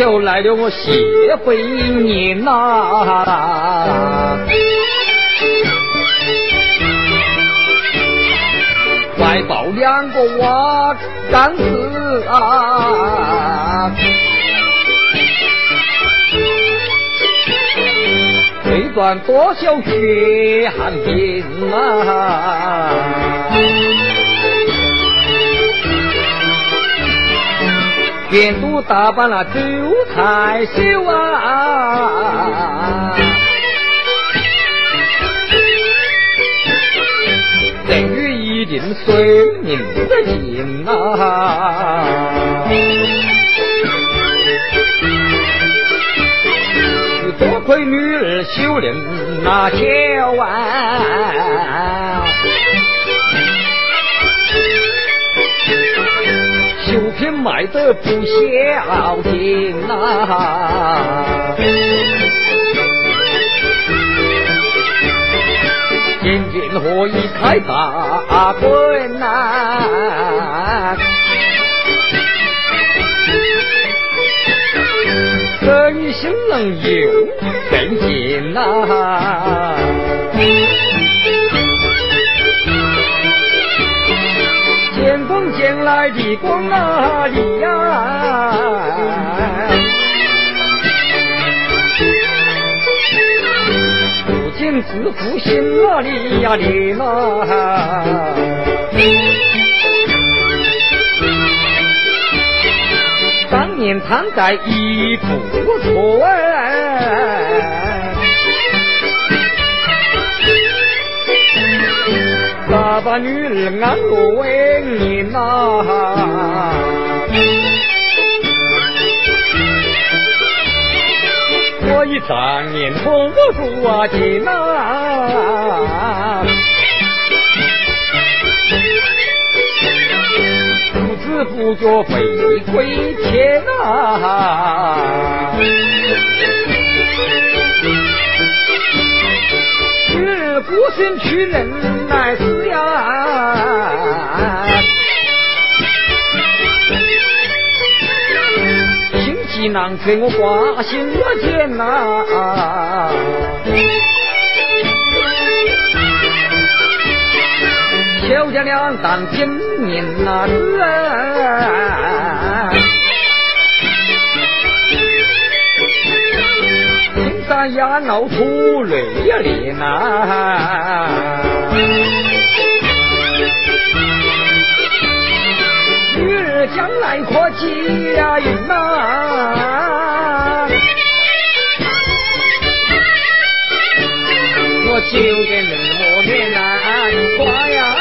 求来了，我谢回您呐。怀抱两个娃干子啊，未断多少血汗病啊。监督打扮了韭菜秀啊，等于一定随命的进啊。多亏女儿修炼那教啊。酒品卖得不孝敬呐，眼睛何以开大滚呐？生意兴隆又更进呐。的光啊里呀，不仅自负心哪里呀里呐，当年贪在一步错。爸爸女儿安乐为你呐，我一张脸红不住啊紧呐，不知不觉回归天呐。孤身去人来死呀，心急难测我挂心我间呐，小家两当金面呐子啊。呀闹出泪呀脸呐，女儿将来可嫁人呐，我就见人我面难挂呀。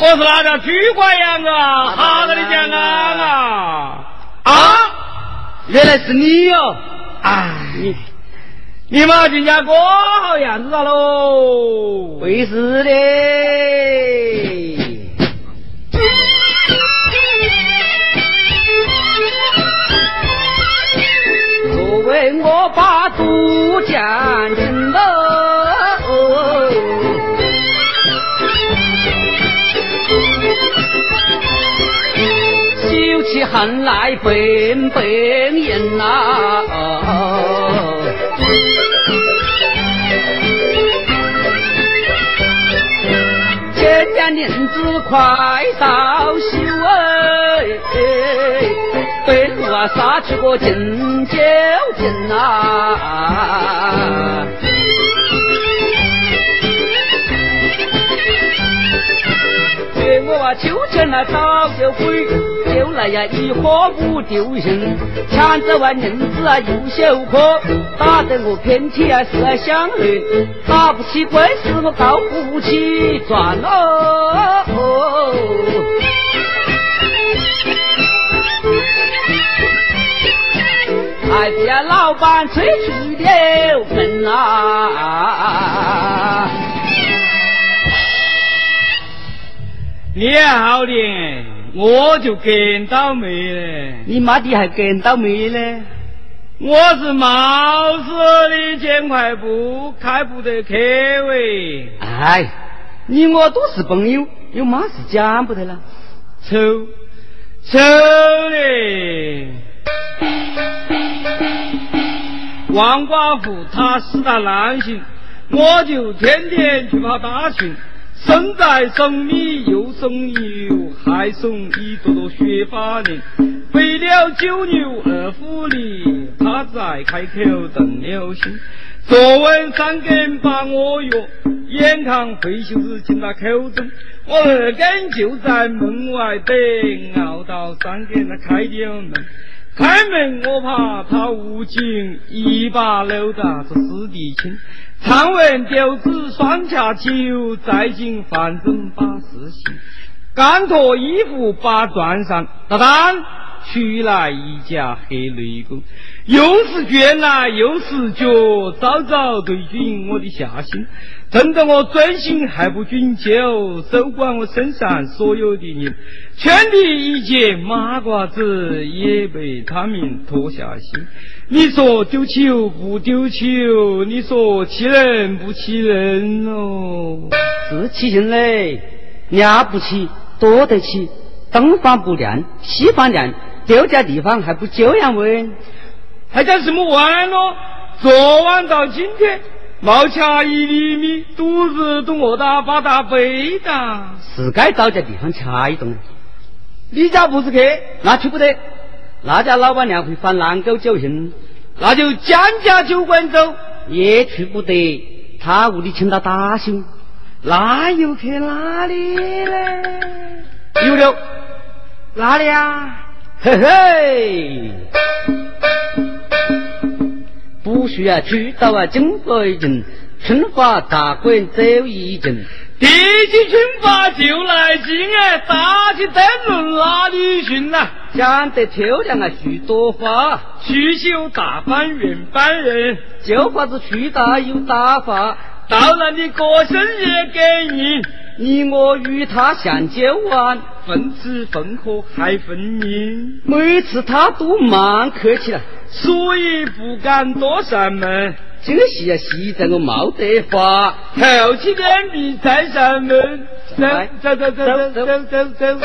我是哪家猪官样啊？哈着你讲啊啊！原来是你哟！哎，你你妈今家过好样子了喽？会是的。我把杜江进了，起恨来本本人呐、啊。哦年子快到休哎，被啊刹去过金九金啊，约我啊秋千来找酒鬼，就来呀一喝不丢人，抢着碗银子啊又羞可，打得我偏体啊是想累，打不起官司我告不起赚哦。还被老板催去了门啊啊！你还好点，我就更倒霉了。你妈的还更倒霉嘞，我是冒死的，捡块布，开不得客喂。哎，你我都是朋友，有嘛事讲不得了？丑丑的。王寡妇，她死得难性，我就天天去跑大庆。生在送米又送油，还送一朵朵雪花莲。为了九牛二虎里，他在开口动了心。昨晚三更把我约，眼看会休日进了口中，我二更就在门外等，熬到三更他开了门。开门我怕他无情，一把搂到这四弟亲。唱完调子双掐酒，再进饭中把事行。刚脱衣服把钻上，大胆取来一架黑内裤，又是卷来又是脚，早早对准我的下心。趁得我专心还不准酒，收管我身上所有的人。圈里一截马褂子也被他们脱下心。你说丢球不丢球？你说气人不气人哦？是气人嘞，了不起，多得起。东方不亮西方亮，丢家地方还不这样问？还讲什么玩咯？昨晚到今天，冒掐一厘米，肚子都饿到把大背的。是该找家地方掐一顿。你家不是客，那去不得。那家老板娘会发狼狗酒信，那就江家酒馆走，也去不得。他屋里请他大修，那又去哪里呢？有了，哪里啊？嘿嘿，不需要去到啊，经过一阵，春花大馆走一阵。提起军阀就来劲哎，打起灯笼拉里寻呐，长得漂亮啊，许多花，去修大班原班人，就怕子去大有打法，到了你歌声也给你。你我与他相见晚，分子分合还分明。每次他都蛮客气了，所以不敢多上门。这个戏啊，戏在我没得法，后几天你再上门。走走走走走走走走。走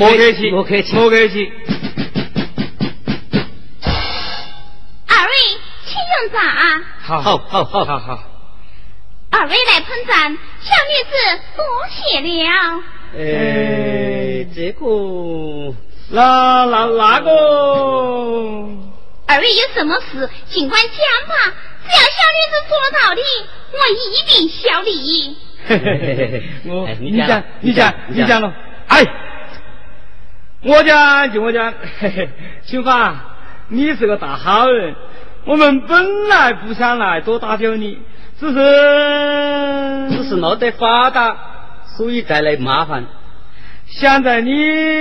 请坐。莫客气，莫客气，莫客气。二位，请用茶。好，好，好，好，好，好。二位来捧盏，小女子多谢了。哎，这个，那那那个，二位有什么事尽管讲吧，只要小女子说了道理，我一定效力。嘿嘿嘿嘿嘿，我你讲你讲你讲了，哎，我讲就我讲，嘿嘿，青花，你是个大好人，我们本来不想来多打搅你。只是只是闹得发达，所以带来麻烦。想在你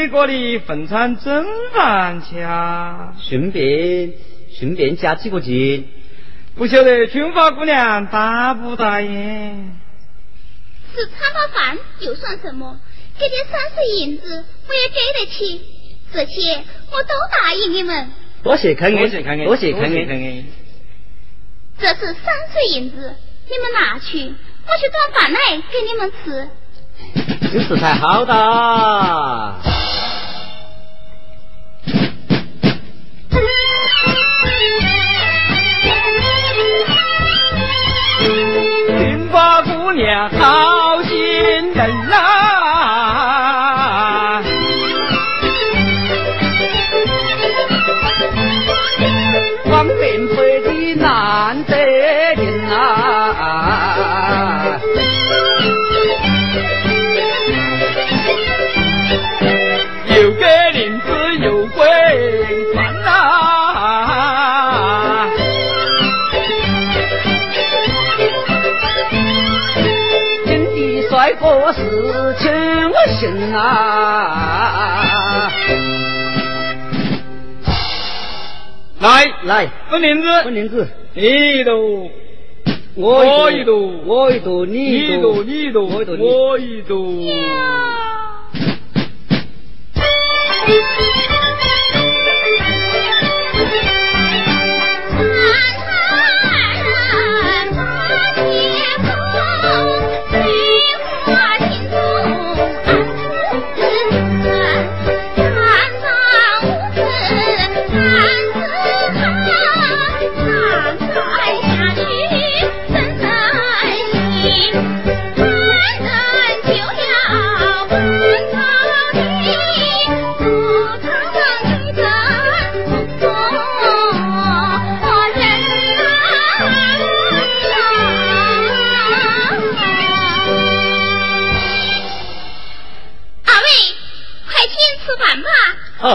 这里分餐蒸饭去啊，顺便顺便加几个劲。不晓得春花姑娘答不答应？吃餐饱饭又算什么？给点三十银子我也给得起，这些我都答应你们。多谢开恩，多谢开恩，多谢开恩。这是三十银子。你们拿去，我去端饭来给你们吃。真是太好了！金发姑娘好心人啊，来来，分银子，分林子，你一度，我一度，我一度，你一度，你一度，我一度。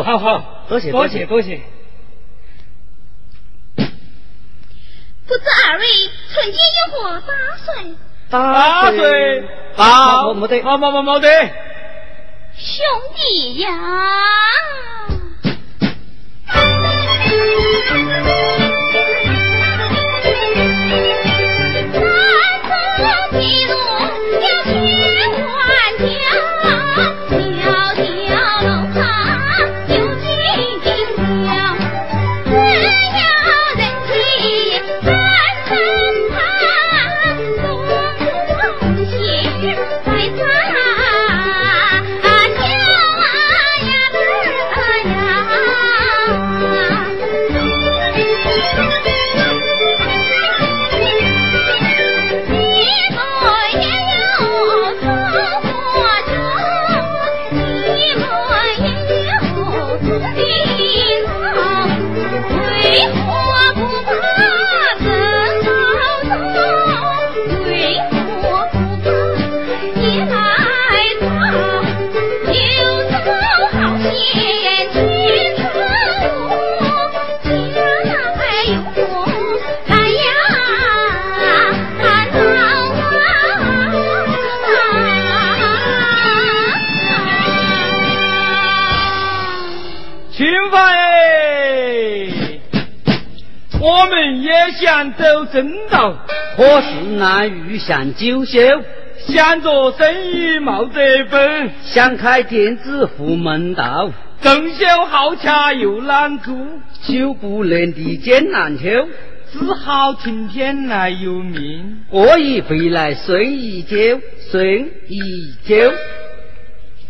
好好好，多谢多谢多谢。不知二位曾经有何打算？打算？打没得，好没没没得。兄弟呀！难遇上九秀。想做生意冒得本，想开店子富门道，正修好恰又难住，久不能的艰难求，只好听天来由命。我已回来睡一觉，睡一觉。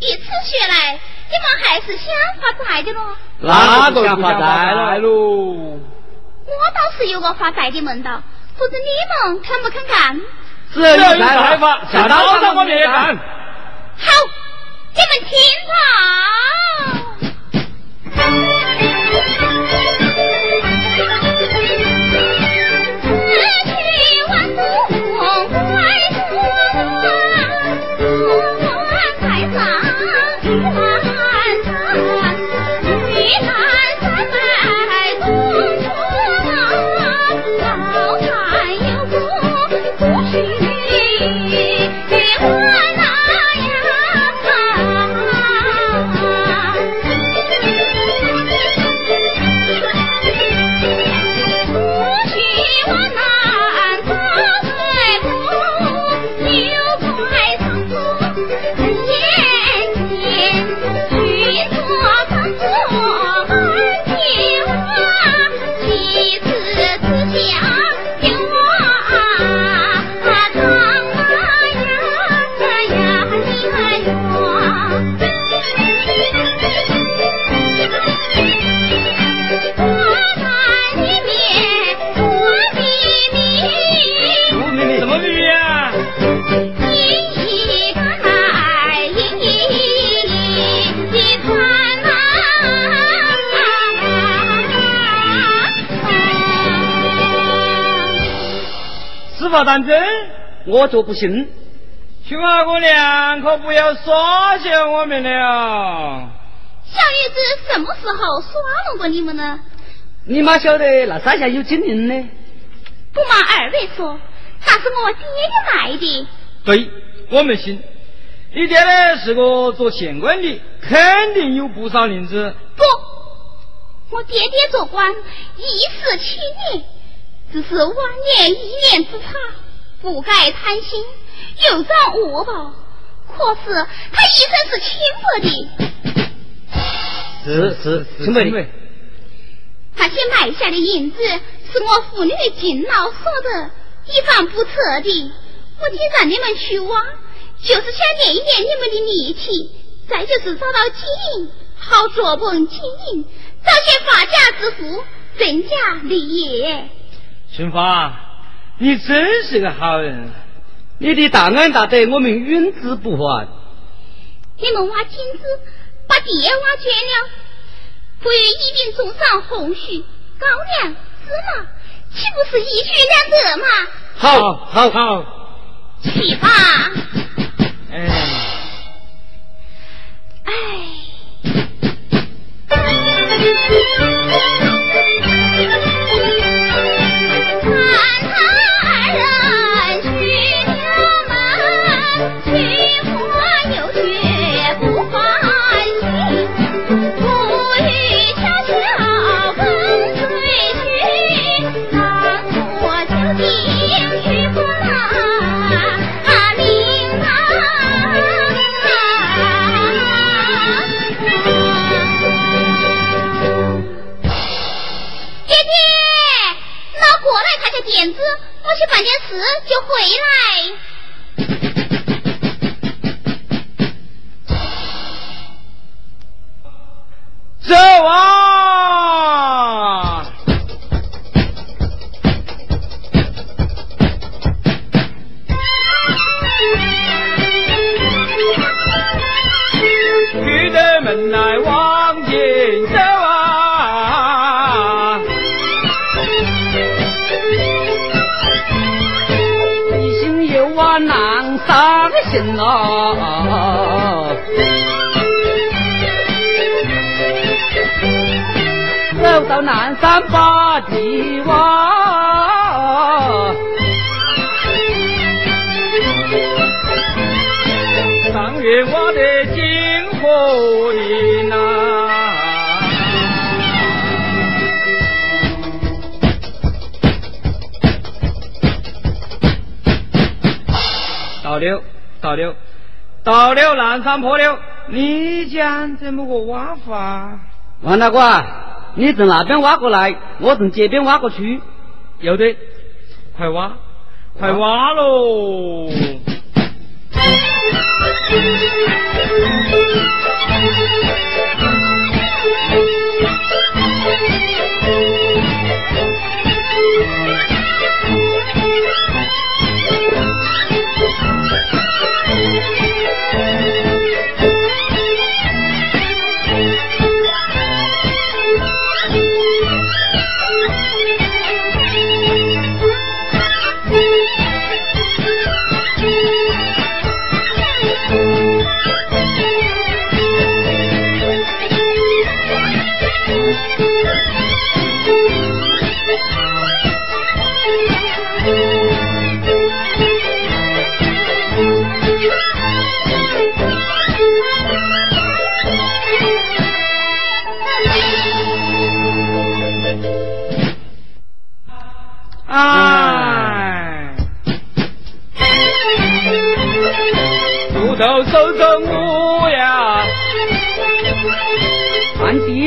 一次学来，你们还是想发财的咯？哪个想发财喽？我倒是有个发财的门道，不知你们肯不肯干？只有你开发，下刀上我们也干。好，你们听当真，我就不信。青花姑娘，可不要耍笑我们了。小女子什么时候耍弄过你们呢？你妈晓得那山下有金灵呢？不瞒二位说，那是我爹爹卖的。对，我们信。你爹呢是个做县官的，肯定有不少银子。不，我爹爹做官一世七年。只是晚年一念之差，不该贪心，又遭恶报。可是他一生是清白的，是是清白的。那些埋下的银子是我父女敬老所得，以防不测的。我竟让你们去挖，就是想练一练你们的力气，再就是找到金银，好做本经营，找些发家致富，增家立业。春花，你真是个好人，你的大恩大德我们永志不忘。你们挖金子，把地挖捐了，不与一并种上红薯、高粱、芝麻，岂不是一举两得吗？好，好，好，去吧。哎，哎。南山坡了。你讲怎么个挖法？王大哥，你从那边挖过来，我从这边挖过去。有的，快挖，快挖喽！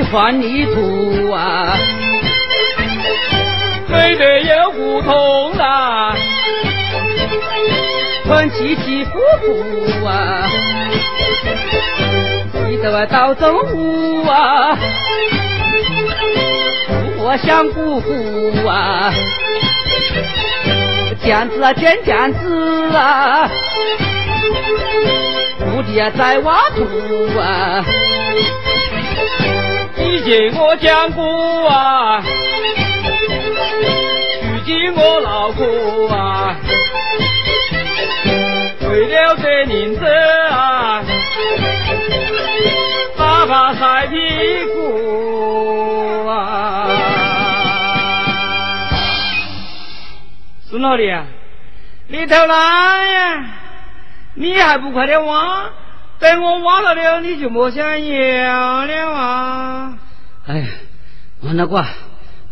穿泥土啊，累得有胡同啊，穿起起伏伏啊，记得我到中午啊，我想姑姑啊。剪子啊，剪剪子啊，土地啊在挖土啊。以前我讲过啊，如今我老婆啊，为了这银子啊，爸爸晒屁股啊。孙老弟啊？你偷懒呀？你还不快点挖？等我挖了了，你就莫想要了啊！哎呀，王大官，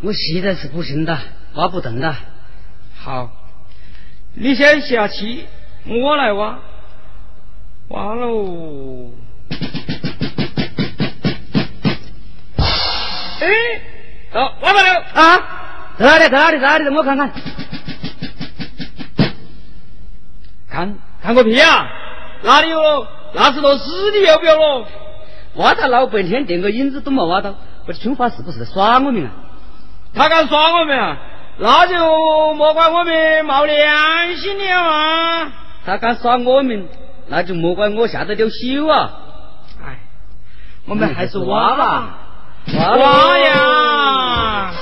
我实在是不行的，挖不动的。好，你先下去，我来挖。挖喽！哎，到挖到了啊！在哪里？在哪里？在哪里？让我看看。看看个屁啊！哪里有喽？那是坨尸体，要不要喽？挖他老半天，连个影子都没挖到，我的春花是不是在耍我们啊？他敢耍我们啊？那就莫怪我们没良心了啊！他敢耍我们，那就莫怪我下得了手啊！哎，我们还是挖吧，挖呀！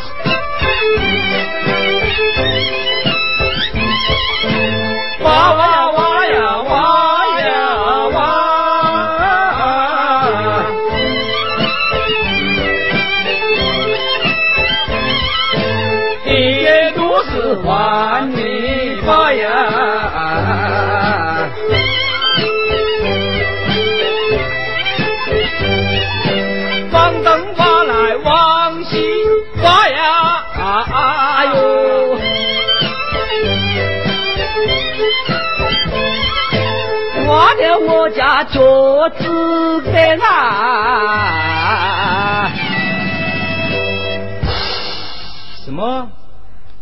脚趾根啊！什么？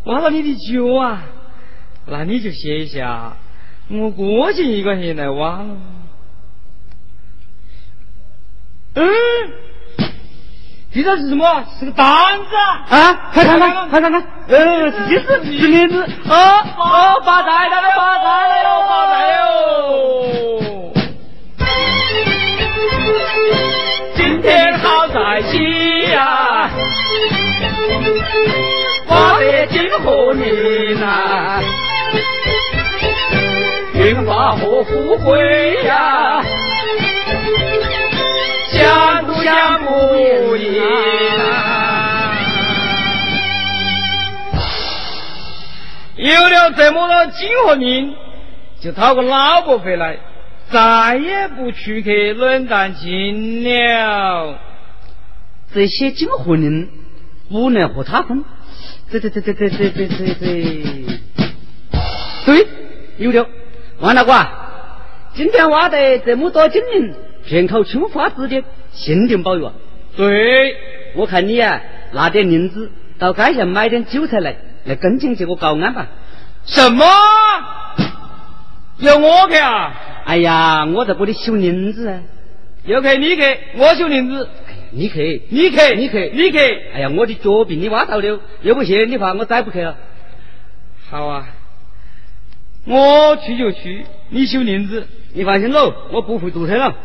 挖了你的脚啊，那你就歇一下，我过去一个人来挖了。嗯，这是什么？是个单子啊！快看看，快看看，呃，是是是名字。哦哦，发财了，发财了，发财了！天好在西呀。花得金和银呐，云花和富贵呀，想不想不应啊！有了这么多金和银，就讨个老婆回来，再也不出去冷淡情了。这些金和银不能和他分。对对对对对对对对对，对，有了，王大官，今天挖得这么多金银，全靠青花指的，限定保佑啊！对，我看你啊，拿点银子到街上买点韭菜来，来跟进这个高安吧。什么？要我去啊？哎呀，我在这里修林子啊。要去你去，我修林子。你去，你去，你去，你去。哎呀，我的脚被你挖到了，要不去，你怕我再不去了？好啊，我去就去，你修林子，你放心喽，我不会堵车了。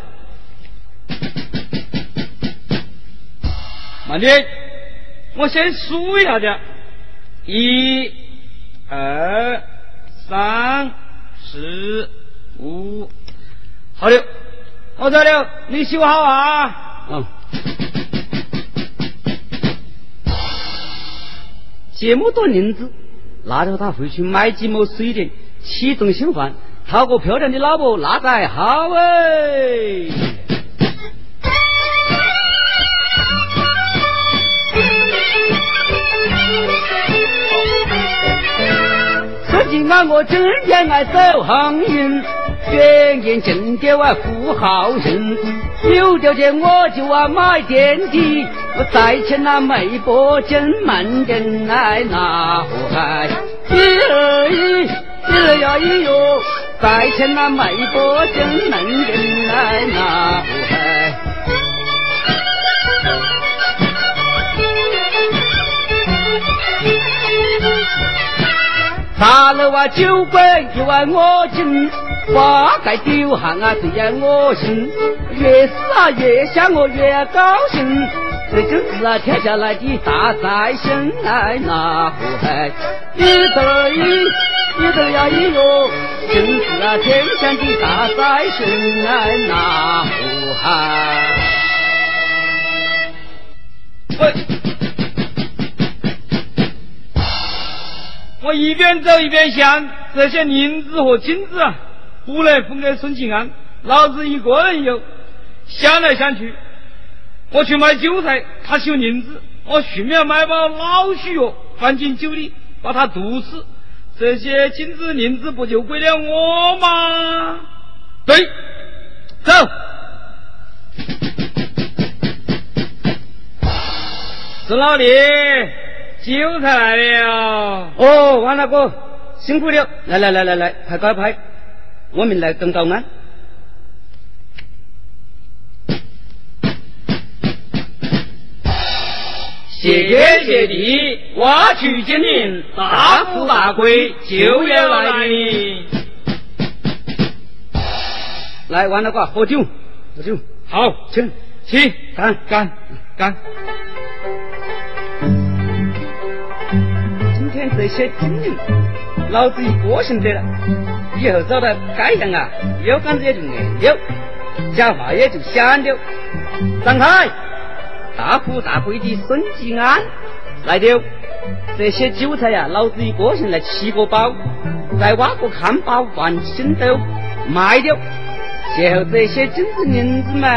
慢点，我先数一下子，一、二、三、四、五，好了，我走了，你修好啊。嗯。这么多银子，拿着他回去买几亩水田，启动新房，讨个漂亮的老婆，那才好哎。今晚我真恋爱走航运，远见近点啊富豪人，有条件我就啊买电梯。我再欠那媒婆真门人来拿火海，咦咦咦呀一哟，再欠那媒婆真门人来拿火海。茶楼啊酒馆又爱我进，花盖丢行啊最爱我心，越是啊越想我越高兴。这就是啊，天下来的大财神来拿祸害，一得一，一得呀一哟，就是啊，天下的大财神来拿祸害。喂，我一边走一边想，这些银子和金子啊，不能分给孙庆安，老子一个人有。想来想去。我去买韭菜，他修银子，我顺便买包老鼠药放进酒里，把他毒死。这些金子银子不就归了我吗？对，走。孙老弟，韭菜来了。哦，王大哥，辛苦了。来来来来来，拍快拍，我们来登高安。谢天谢地，挖取金银，大富大贵就要来临。来，王大哥喝酒，喝酒。好，请，请，干干干。今天这些金银，老子一个性得了。以后走到街上啊，腰杆子也就硬了，讲话也就响了。张开。大富大贵的孙吉安来了，这些韭菜呀，老子一个性来七个包，再挖个炕包灌新豆卖掉，然后这些金子银子嘛，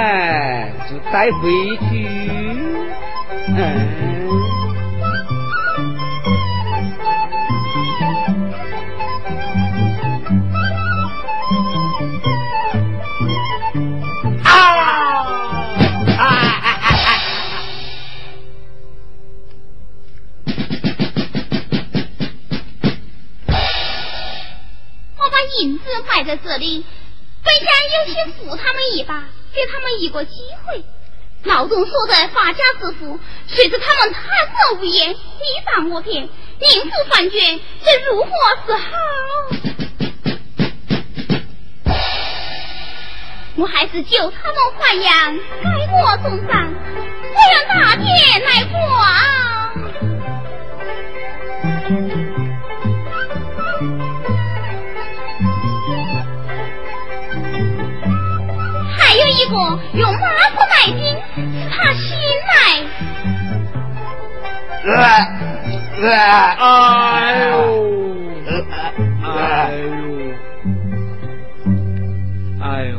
就带回去。嗯。银子摆在这里，本想有些扶他们一把，给他们一个机会。劳动所得发家致富，谁知他们贪得无厌，诽谤我骗，宁负反卷，这如何是好？我还是救他们还阳，该我重赏，我让大天来管。个用麻布来巾，使他心来。哎呦！哎呦！哎呦！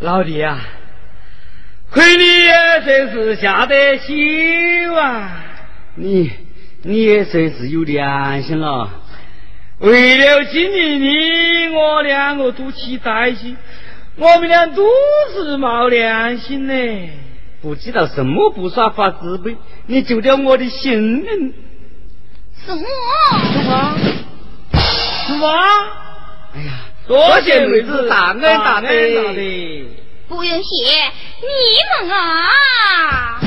老弟呀，亏你也真是下得心啊！你你也真是有良心了。为了今年你我两个赌气在一起。我们俩都是没良心呢，不知道什么不耍法慈悲，你救了我的性命。什么？什么？什么？哎呀，多谢妹子大恩大德。不用谢，你们啊。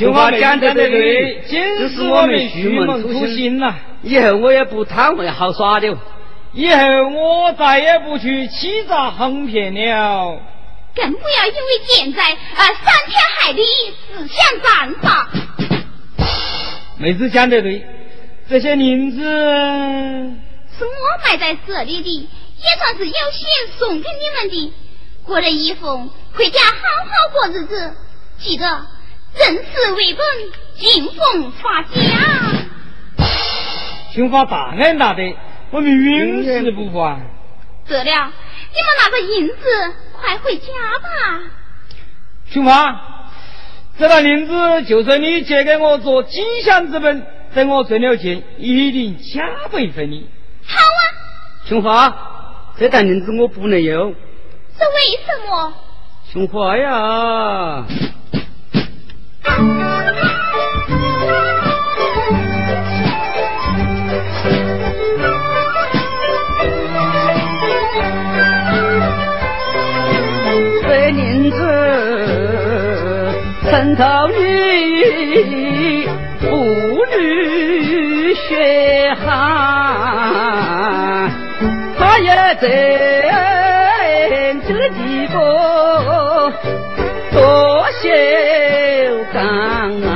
青花讲得对，这是我们虚梦初心呐。以后我也不贪玩好耍的，以后我再也不去欺诈哄骗了。更不要因为现在啊伤天害理，自相残杀。妹子讲得对，这些银子是我埋在这里的，也算是有心送给你们的。过了一封，回家好好过日子，记得。正事为本，敬奉发家。请发大恩大德，我们永世不还。得了，你们拿着银子，快回家吧。请发，这沓银子就是你借给我做吉祥之本，等我挣了钱，一定加倍分你。好啊。青花，这沓银子我不能用。这为什么？青花呀。这银子渗透你妇女血汗，他也在这个地方多谢。江啊，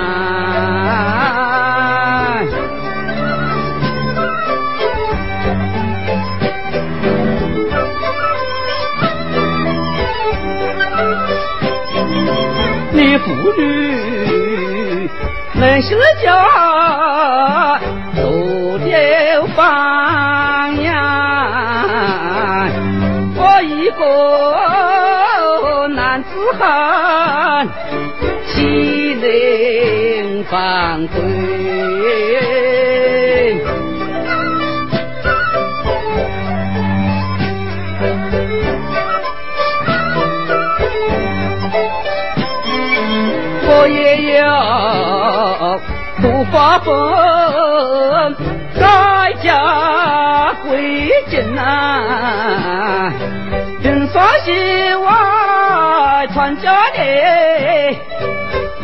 你妇女能施家，做点榜样。我一个人犯规，我也要不发疯，改嫁归正啊！人双喜外传家的。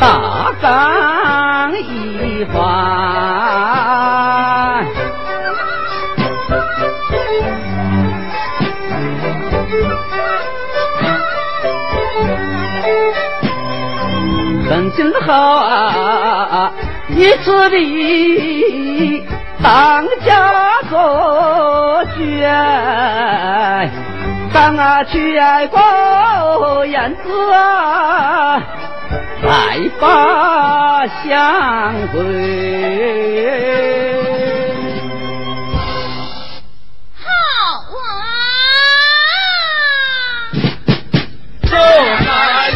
大干一番，人真好啊！一次的当家做主，当啊去过燕子啊！来把相会。师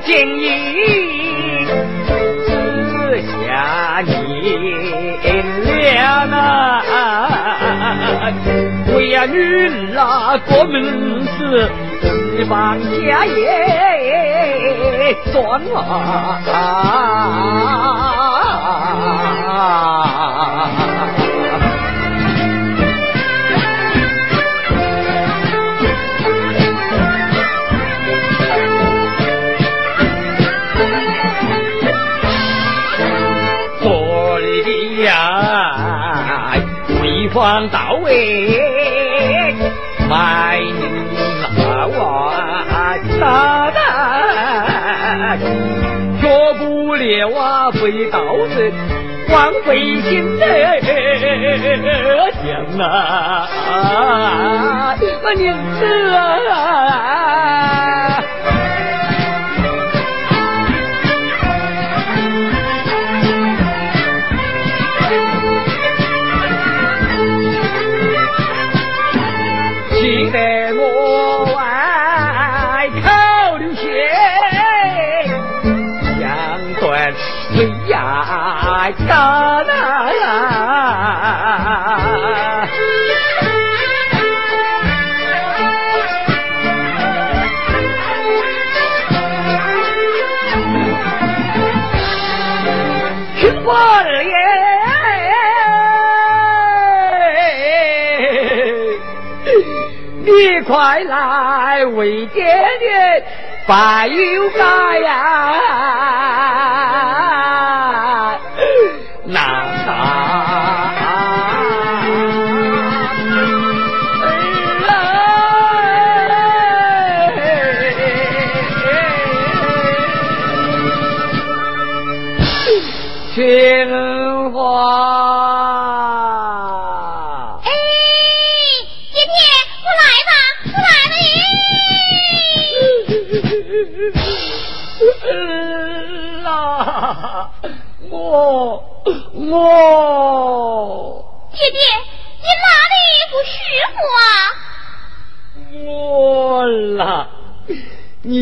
建议之下念了啊，为呀女儿啊过门是一方家业赚啊。黄到位，卖那娃大胆，学不了啊会道人，枉费心的想啊，我宁死啊！大难，听我二爷，你快来为爹爹拜有家呀！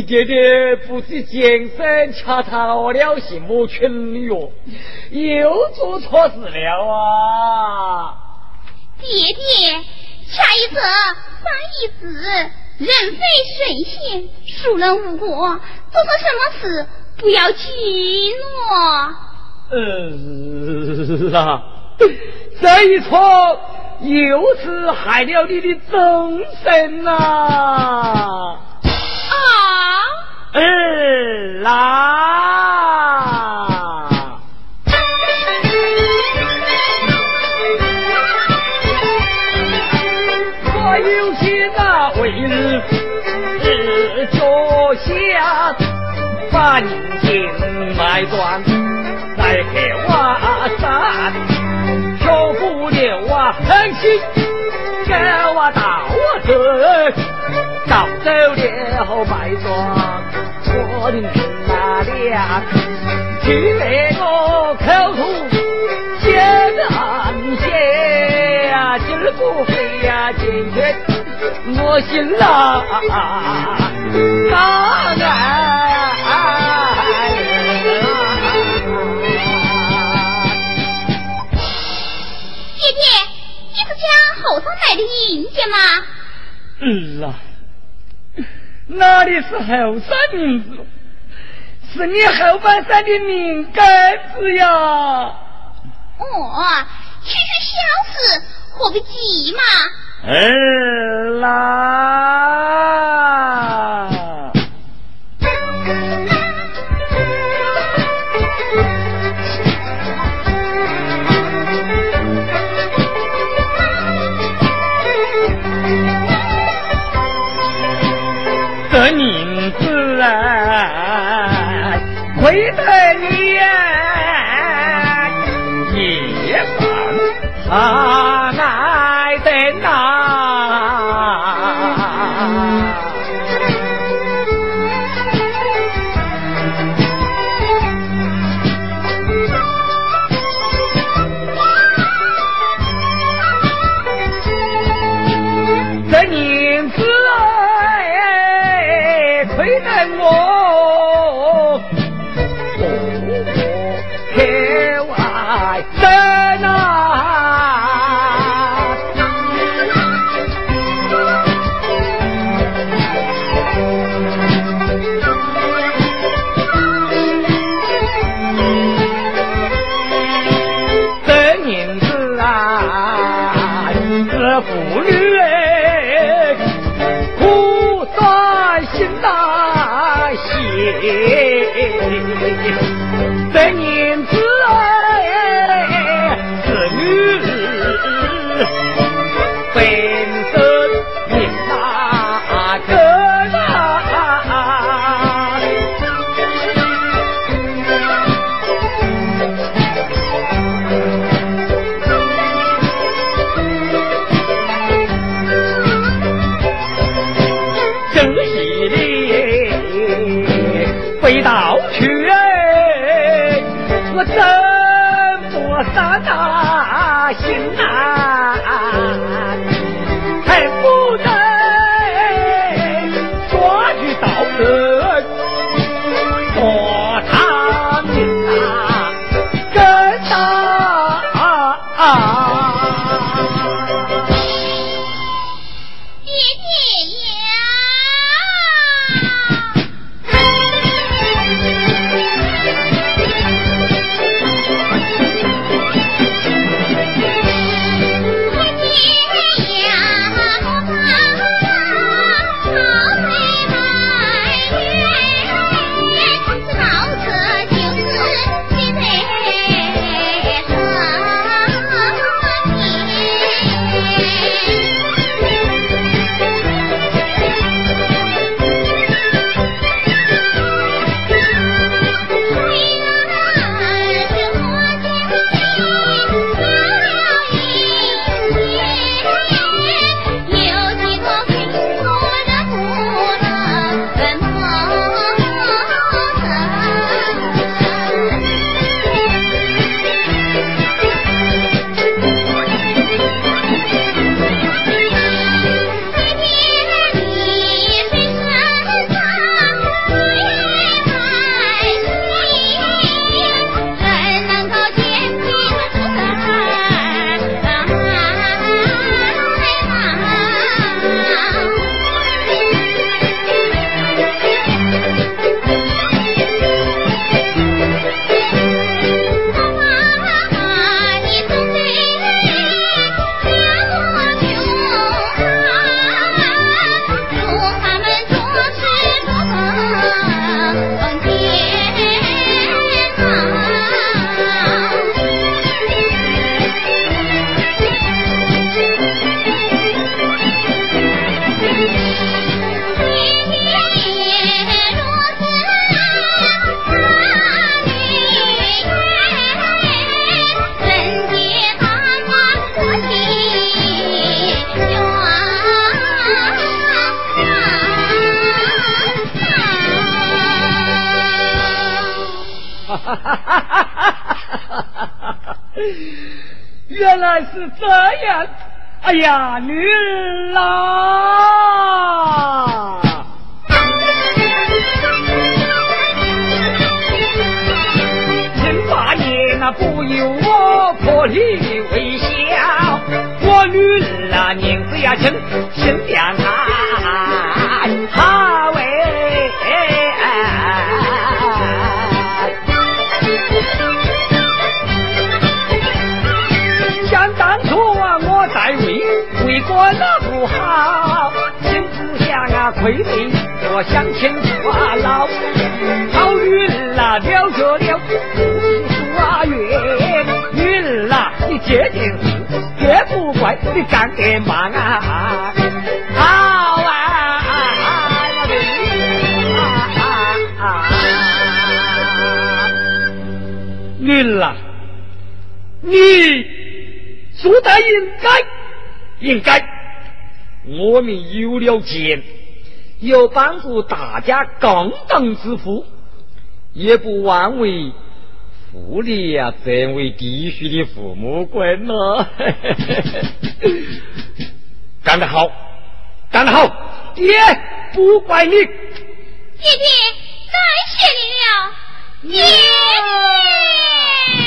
爹爹不知健身掐逃了什么群哟，又做错事了啊！爹爹，下一则三一子，人非圣贤，孰能无过？做错什么事不要激怒。嗯啊，这一错又是害了你的终身呐！儿啦，我有心啊，为日日脚下把人情卖断，在黑瓦山，求不了啊，狠心。给我倒子，搞走了白庄。我的那俩，去那个口吐血汗血呀，今儿不回呀，今天我心啦，大爱。姐姐，你是讲后头来的银子吗？嗯啦。哪里是后山名字？是你后半生的命根子呀！哦，区区小事，何必急嘛？儿啦。爱得向前跨牢好运啦了着了祝你祝啊运运了你决定也不怪你干得忙啊好啊啊啊啊你输的应该应该我们有了钱有帮助大家共同致富，也不枉为父你呀这位弟兄的父母官呐。干得好，干得好，爹不怪你。爹爹，感谢你了，爹爹。